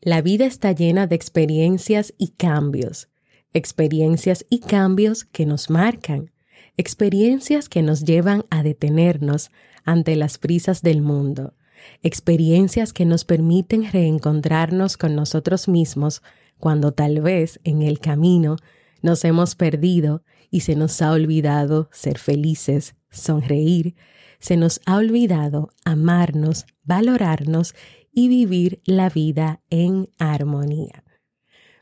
La vida está llena de experiencias y cambios, experiencias y cambios que nos marcan, experiencias que nos llevan a detenernos ante las prisas del mundo, experiencias que nos permiten reencontrarnos con nosotros mismos cuando tal vez en el camino nos hemos perdido y se nos ha olvidado ser felices, sonreír, se nos ha olvidado amarnos, valorarnos y vivir la vida en armonía.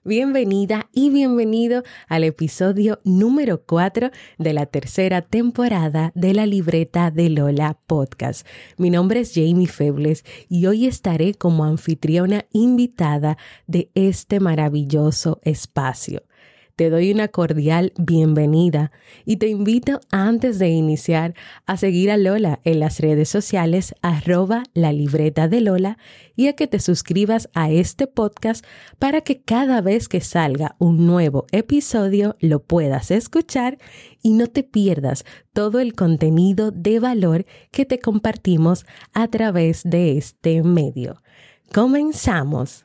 Bienvenida y bienvenido al episodio número 4 de la tercera temporada de la libreta de Lola Podcast. Mi nombre es Jamie Febles y hoy estaré como anfitriona invitada de este maravilloso espacio te doy una cordial bienvenida y te invito antes de iniciar a seguir a Lola en las redes sociales arroba la libreta de Lola y a que te suscribas a este podcast para que cada vez que salga un nuevo episodio lo puedas escuchar y no te pierdas todo el contenido de valor que te compartimos a través de este medio. Comenzamos.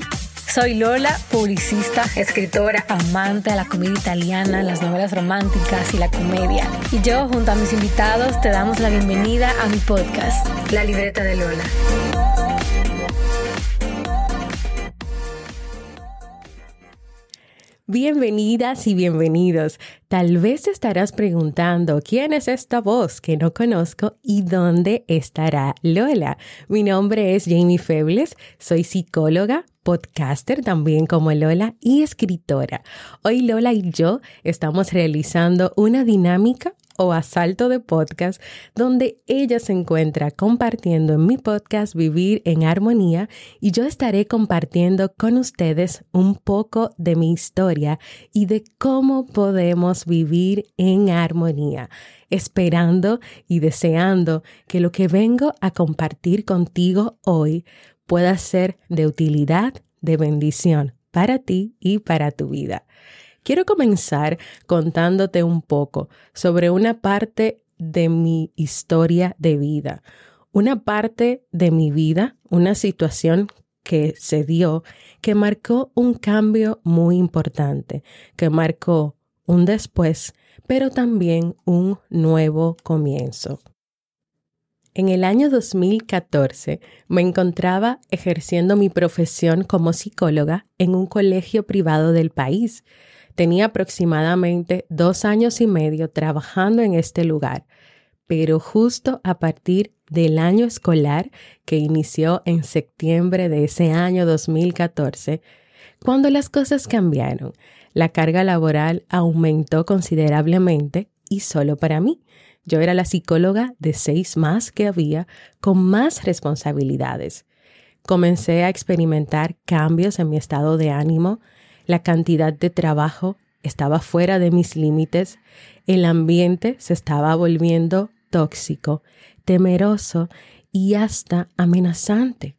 Soy Lola, publicista, escritora, amante de la comedia italiana, las novelas románticas y la comedia. Y yo, junto a mis invitados, te damos la bienvenida a mi podcast, La Libreta de Lola. Bienvenidas y bienvenidos. Tal vez te estarás preguntando quién es esta voz que no conozco y dónde estará Lola. Mi nombre es Jamie Febles, soy psicóloga, podcaster también como Lola y escritora. Hoy Lola y yo estamos realizando una dinámica o asalto de podcast donde ella se encuentra compartiendo en mi podcast Vivir en Armonía y yo estaré compartiendo con ustedes un poco de mi historia y de cómo podemos vivir en armonía esperando y deseando que lo que vengo a compartir contigo hoy pueda ser de utilidad, de bendición para ti y para tu vida. Quiero comenzar contándote un poco sobre una parte de mi historia de vida, una parte de mi vida, una situación que se dio que marcó un cambio muy importante, que marcó un después, pero también un nuevo comienzo. En el año 2014 me encontraba ejerciendo mi profesión como psicóloga en un colegio privado del país. Tenía aproximadamente dos años y medio trabajando en este lugar, pero justo a partir del año escolar que inició en septiembre de ese año 2014, cuando las cosas cambiaron, la carga laboral aumentó considerablemente y solo para mí yo era la psicóloga de seis más que había, con más responsabilidades. Comencé a experimentar cambios en mi estado de ánimo, la cantidad de trabajo estaba fuera de mis límites, el ambiente se estaba volviendo tóxico, temeroso y hasta amenazante.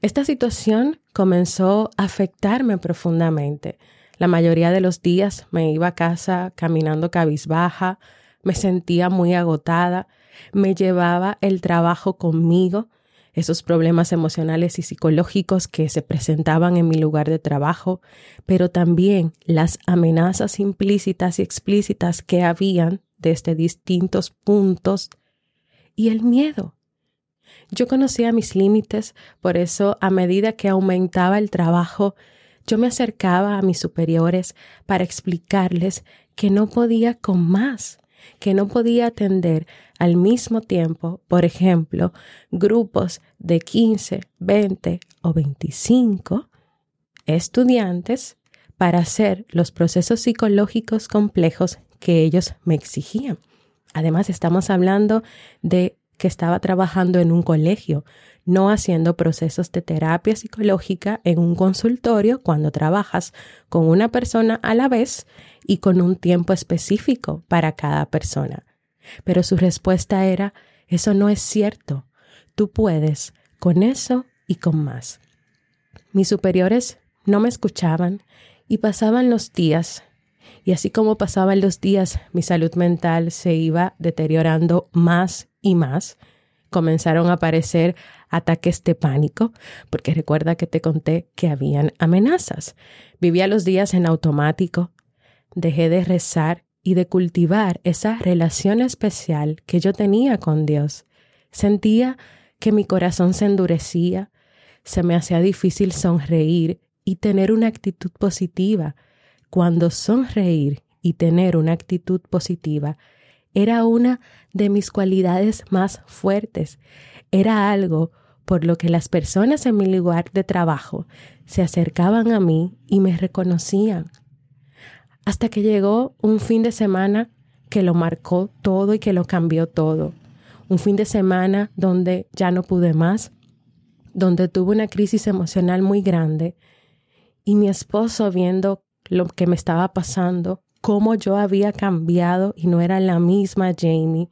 Esta situación comenzó a afectarme profundamente. La mayoría de los días me iba a casa caminando cabizbaja, me sentía muy agotada, me llevaba el trabajo conmigo, esos problemas emocionales y psicológicos que se presentaban en mi lugar de trabajo, pero también las amenazas implícitas y explícitas que habían desde distintos puntos y el miedo. Yo conocía mis límites, por eso a medida que aumentaba el trabajo, yo me acercaba a mis superiores para explicarles que no podía con más, que no podía atender al mismo tiempo, por ejemplo, grupos de 15, 20 o 25 estudiantes para hacer los procesos psicológicos complejos que ellos me exigían. Además, estamos hablando de que estaba trabajando en un colegio, no haciendo procesos de terapia psicológica en un consultorio cuando trabajas con una persona a la vez y con un tiempo específico para cada persona. Pero su respuesta era, eso no es cierto, tú puedes con eso y con más. Mis superiores no me escuchaban y pasaban los días y así como pasaban los días, mi salud mental se iba deteriorando más y más. Comenzaron a aparecer ataques de pánico, porque recuerda que te conté que habían amenazas. Vivía los días en automático. Dejé de rezar y de cultivar esa relación especial que yo tenía con Dios. Sentía que mi corazón se endurecía, se me hacía difícil sonreír y tener una actitud positiva cuando sonreír y tener una actitud positiva era una de mis cualidades más fuertes. Era algo por lo que las personas en mi lugar de trabajo se acercaban a mí y me reconocían. Hasta que llegó un fin de semana que lo marcó todo y que lo cambió todo. Un fin de semana donde ya no pude más, donde tuve una crisis emocional muy grande y mi esposo viendo lo que me estaba pasando, cómo yo había cambiado y no era la misma Jamie,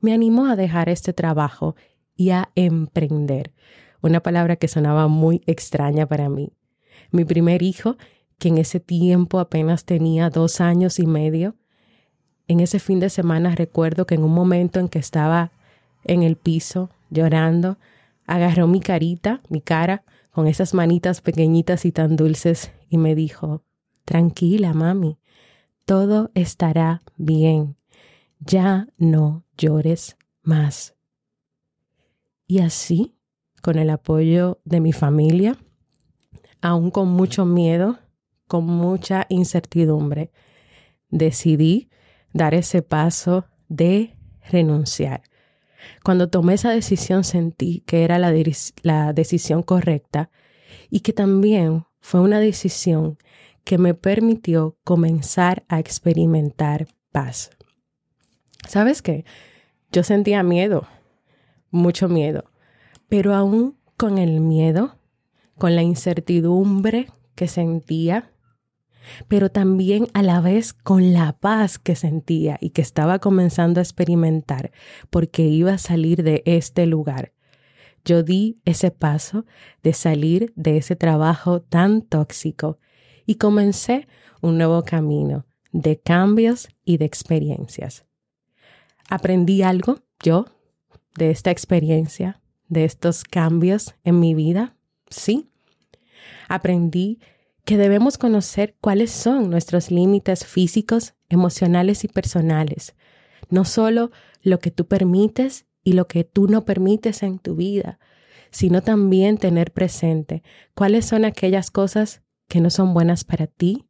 me animó a dejar este trabajo y a emprender, una palabra que sonaba muy extraña para mí. Mi primer hijo, que en ese tiempo apenas tenía dos años y medio, en ese fin de semana recuerdo que en un momento en que estaba en el piso llorando, agarró mi carita, mi cara, con esas manitas pequeñitas y tan dulces y me dijo, Tranquila, mami, todo estará bien. Ya no llores más. Y así, con el apoyo de mi familia, aún con mucho miedo, con mucha incertidumbre, decidí dar ese paso de renunciar. Cuando tomé esa decisión sentí que era la, la decisión correcta y que también fue una decisión que me permitió comenzar a experimentar paz. ¿Sabes qué? Yo sentía miedo, mucho miedo, pero aún con el miedo, con la incertidumbre que sentía, pero también a la vez con la paz que sentía y que estaba comenzando a experimentar porque iba a salir de este lugar. Yo di ese paso de salir de ese trabajo tan tóxico y comencé un nuevo camino de cambios y de experiencias. Aprendí algo yo de esta experiencia, de estos cambios en mi vida, sí. Aprendí que debemos conocer cuáles son nuestros límites físicos, emocionales y personales, no solo lo que tú permites y lo que tú no permites en tu vida, sino también tener presente cuáles son aquellas cosas que no son buenas para ti,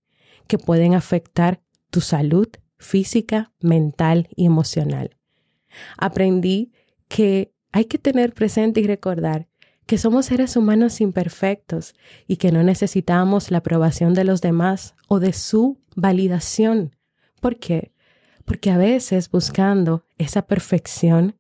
que pueden afectar tu salud física, mental y emocional. Aprendí que hay que tener presente y recordar que somos seres humanos imperfectos y que no necesitamos la aprobación de los demás o de su validación. ¿Por qué? Porque a veces buscando esa perfección,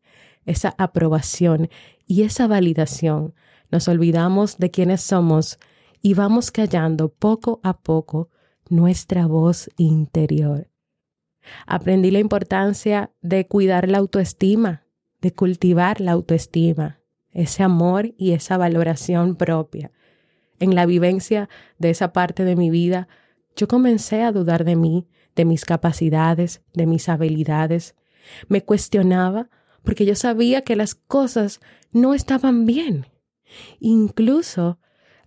esa aprobación y esa validación, nos olvidamos de quiénes somos y vamos callando poco a poco nuestra voz interior. Aprendí la importancia de cuidar la autoestima, de cultivar la autoestima, ese amor y esa valoración propia. En la vivencia de esa parte de mi vida, yo comencé a dudar de mí, de mis capacidades, de mis habilidades. Me cuestionaba porque yo sabía que las cosas no estaban bien. Incluso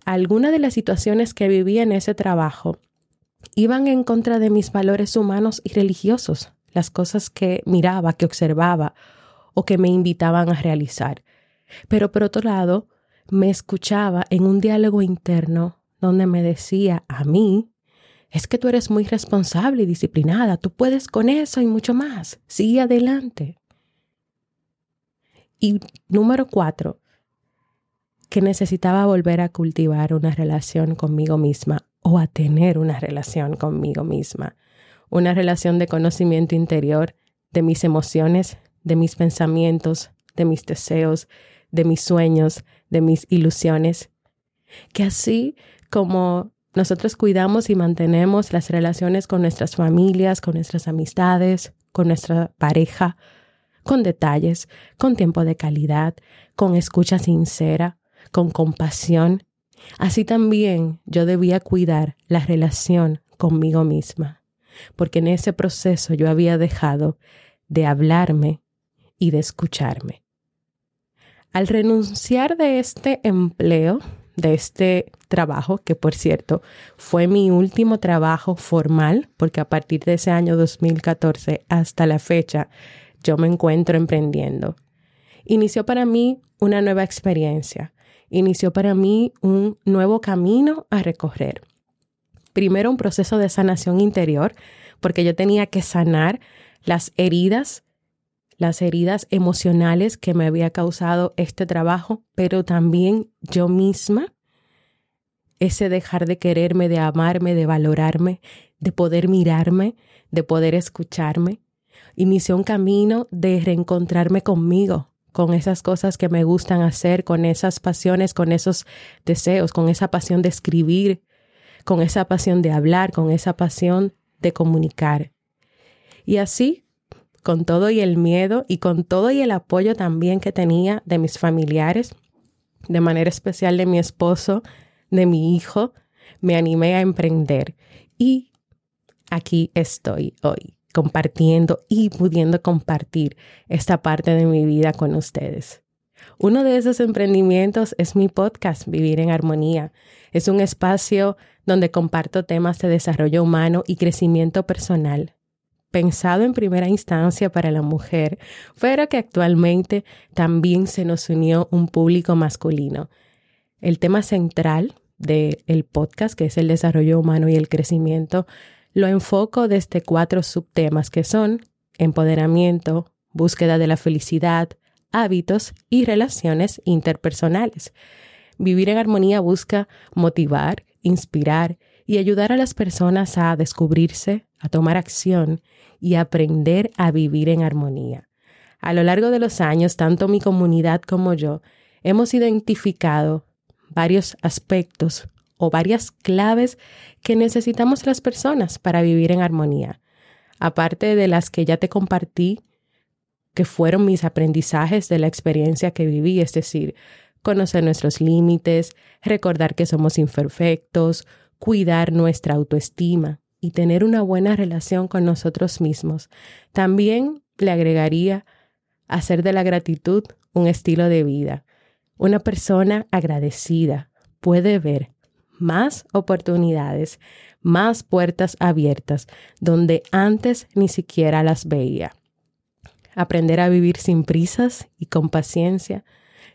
algunas de las situaciones que vivía en ese trabajo iban en contra de mis valores humanos y religiosos, las cosas que miraba, que observaba o que me invitaban a realizar. Pero por otro lado, me escuchaba en un diálogo interno donde me decía a mí, es que tú eres muy responsable y disciplinada, tú puedes con eso y mucho más, sigue adelante. Y número cuatro, que necesitaba volver a cultivar una relación conmigo misma o a tener una relación conmigo misma, una relación de conocimiento interior de mis emociones, de mis pensamientos, de mis deseos, de mis sueños, de mis ilusiones. Que así como nosotros cuidamos y mantenemos las relaciones con nuestras familias, con nuestras amistades, con nuestra pareja, con detalles, con tiempo de calidad, con escucha sincera, con compasión. Así también yo debía cuidar la relación conmigo misma, porque en ese proceso yo había dejado de hablarme y de escucharme. Al renunciar de este empleo, de este trabajo, que por cierto fue mi último trabajo formal, porque a partir de ese año 2014 hasta la fecha yo me encuentro emprendiendo. Inició para mí una nueva experiencia, inició para mí un nuevo camino a recorrer. Primero un proceso de sanación interior, porque yo tenía que sanar las heridas, las heridas emocionales que me había causado este trabajo, pero también yo misma, ese dejar de quererme, de amarme, de valorarme, de poder mirarme, de poder escucharme. Inició un camino de reencontrarme conmigo, con esas cosas que me gustan hacer, con esas pasiones, con esos deseos, con esa pasión de escribir, con esa pasión de hablar, con esa pasión de comunicar. Y así, con todo y el miedo y con todo y el apoyo también que tenía de mis familiares, de manera especial de mi esposo, de mi hijo, me animé a emprender y aquí estoy hoy compartiendo y pudiendo compartir esta parte de mi vida con ustedes. Uno de esos emprendimientos es mi podcast Vivir en Armonía. Es un espacio donde comparto temas de desarrollo humano y crecimiento personal, pensado en primera instancia para la mujer, pero que actualmente también se nos unió un público masculino. El tema central del podcast, que es el desarrollo humano y el crecimiento, lo enfoco desde cuatro subtemas que son empoderamiento, búsqueda de la felicidad, hábitos y relaciones interpersonales. Vivir en armonía busca motivar, inspirar y ayudar a las personas a descubrirse, a tomar acción y aprender a vivir en armonía. A lo largo de los años, tanto mi comunidad como yo hemos identificado varios aspectos o varias claves que necesitamos las personas para vivir en armonía. Aparte de las que ya te compartí, que fueron mis aprendizajes de la experiencia que viví, es decir, conocer nuestros límites, recordar que somos imperfectos, cuidar nuestra autoestima y tener una buena relación con nosotros mismos. También le agregaría hacer de la gratitud un estilo de vida. Una persona agradecida puede ver más oportunidades, más puertas abiertas donde antes ni siquiera las veía. Aprender a vivir sin prisas y con paciencia,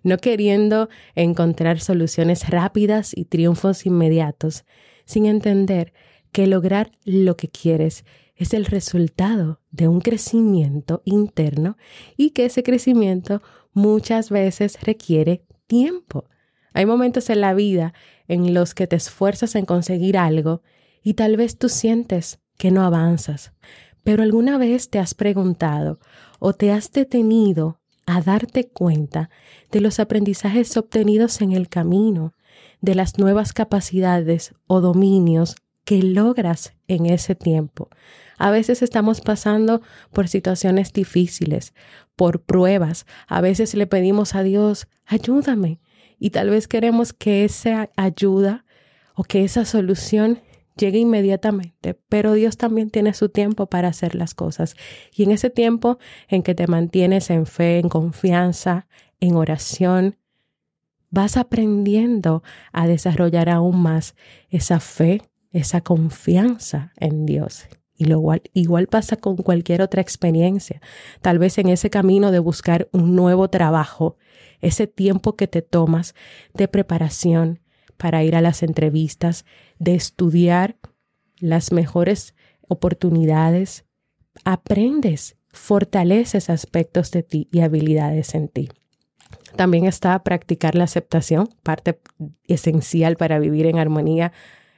no queriendo encontrar soluciones rápidas y triunfos inmediatos, sin entender que lograr lo que quieres es el resultado de un crecimiento interno y que ese crecimiento muchas veces requiere tiempo. Hay momentos en la vida en los que te esfuerzas en conseguir algo y tal vez tú sientes que no avanzas. Pero alguna vez te has preguntado o te has detenido a darte cuenta de los aprendizajes obtenidos en el camino, de las nuevas capacidades o dominios que logras en ese tiempo. A veces estamos pasando por situaciones difíciles, por pruebas. A veces le pedimos a Dios, ayúdame, y tal vez queremos que esa ayuda o que esa solución llegue inmediatamente, pero Dios también tiene su tiempo para hacer las cosas. Y en ese tiempo en que te mantienes en fe, en confianza, en oración, vas aprendiendo a desarrollar aún más esa fe, esa confianza en Dios. Y lo igual, igual pasa con cualquier otra experiencia. Tal vez en ese camino de buscar un nuevo trabajo, ese tiempo que te tomas de preparación para ir a las entrevistas, de estudiar las mejores oportunidades, aprendes, fortaleces aspectos de ti y habilidades en ti. También está practicar la aceptación, parte esencial para vivir en armonía.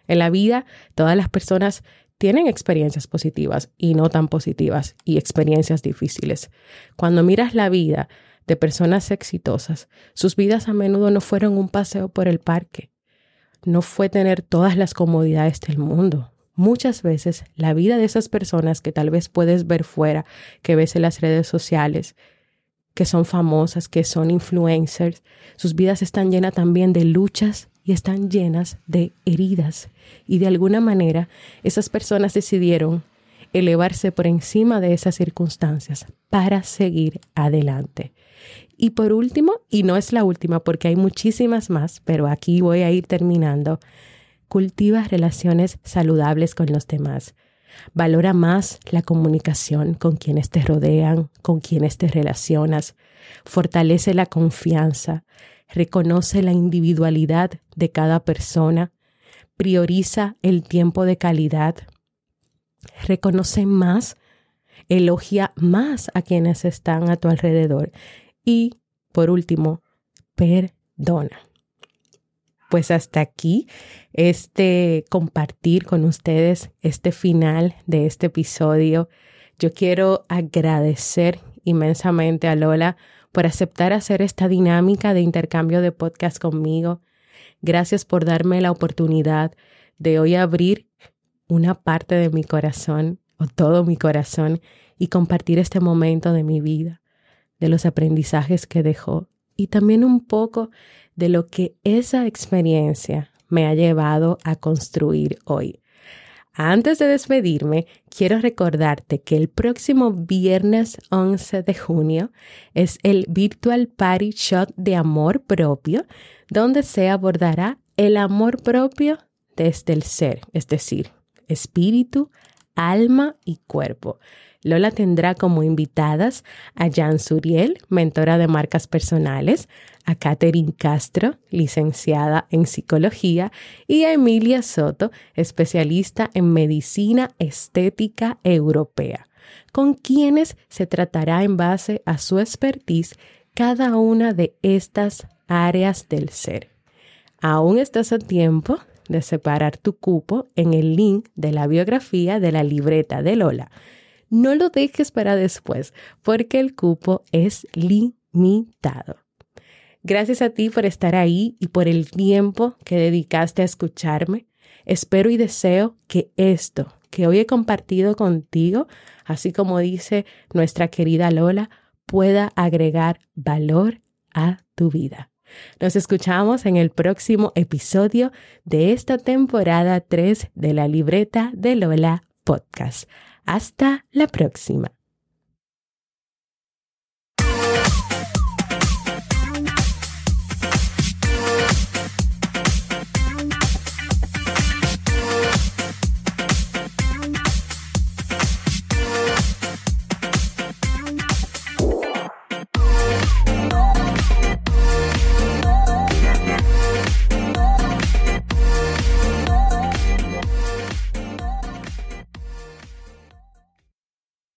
En la vida, todas las personas tienen experiencias positivas y no tan positivas y experiencias difíciles. Cuando miras la vida de personas exitosas, sus vidas a menudo no fueron un paseo por el parque, no fue tener todas las comodidades del mundo. Muchas veces la vida de esas personas que tal vez puedes ver fuera, que ves en las redes sociales, que son famosas, que son influencers, sus vidas están llenas también de luchas y están llenas de heridas. Y de alguna manera esas personas decidieron elevarse por encima de esas circunstancias para seguir adelante. Y por último, y no es la última porque hay muchísimas más, pero aquí voy a ir terminando, cultiva relaciones saludables con los demás. Valora más la comunicación con quienes te rodean, con quienes te relacionas. Fortalece la confianza. Reconoce la individualidad de cada persona. Prioriza el tiempo de calidad. Reconoce más. Elogia más a quienes están a tu alrededor. Y, por último, perdona pues hasta aquí este compartir con ustedes este final de este episodio. Yo quiero agradecer inmensamente a Lola por aceptar hacer esta dinámica de intercambio de podcast conmigo. Gracias por darme la oportunidad de hoy abrir una parte de mi corazón o todo mi corazón y compartir este momento de mi vida, de los aprendizajes que dejó y también un poco de lo que esa experiencia me ha llevado a construir hoy. Antes de despedirme, quiero recordarte que el próximo viernes 11 de junio es el Virtual Party Shot de Amor Propio, donde se abordará el amor propio desde el ser, es decir, espíritu, alma y cuerpo. Lola tendrá como invitadas a Jan Suriel, mentora de marcas personales, a Catherine Castro, licenciada en psicología, y a Emilia Soto, especialista en medicina estética europea, con quienes se tratará en base a su expertise cada una de estas áreas del ser. Aún estás a tiempo de separar tu cupo en el link de la biografía de la libreta de Lola no lo dejes para después, porque el cupo es limitado. Gracias a ti por estar ahí y por el tiempo que dedicaste a escucharme. Espero y deseo que esto que hoy he compartido contigo, así como dice nuestra querida Lola, pueda agregar valor a tu vida. Nos escuchamos en el próximo episodio de esta temporada 3 de la libreta de Lola Podcast. Hasta la próxima.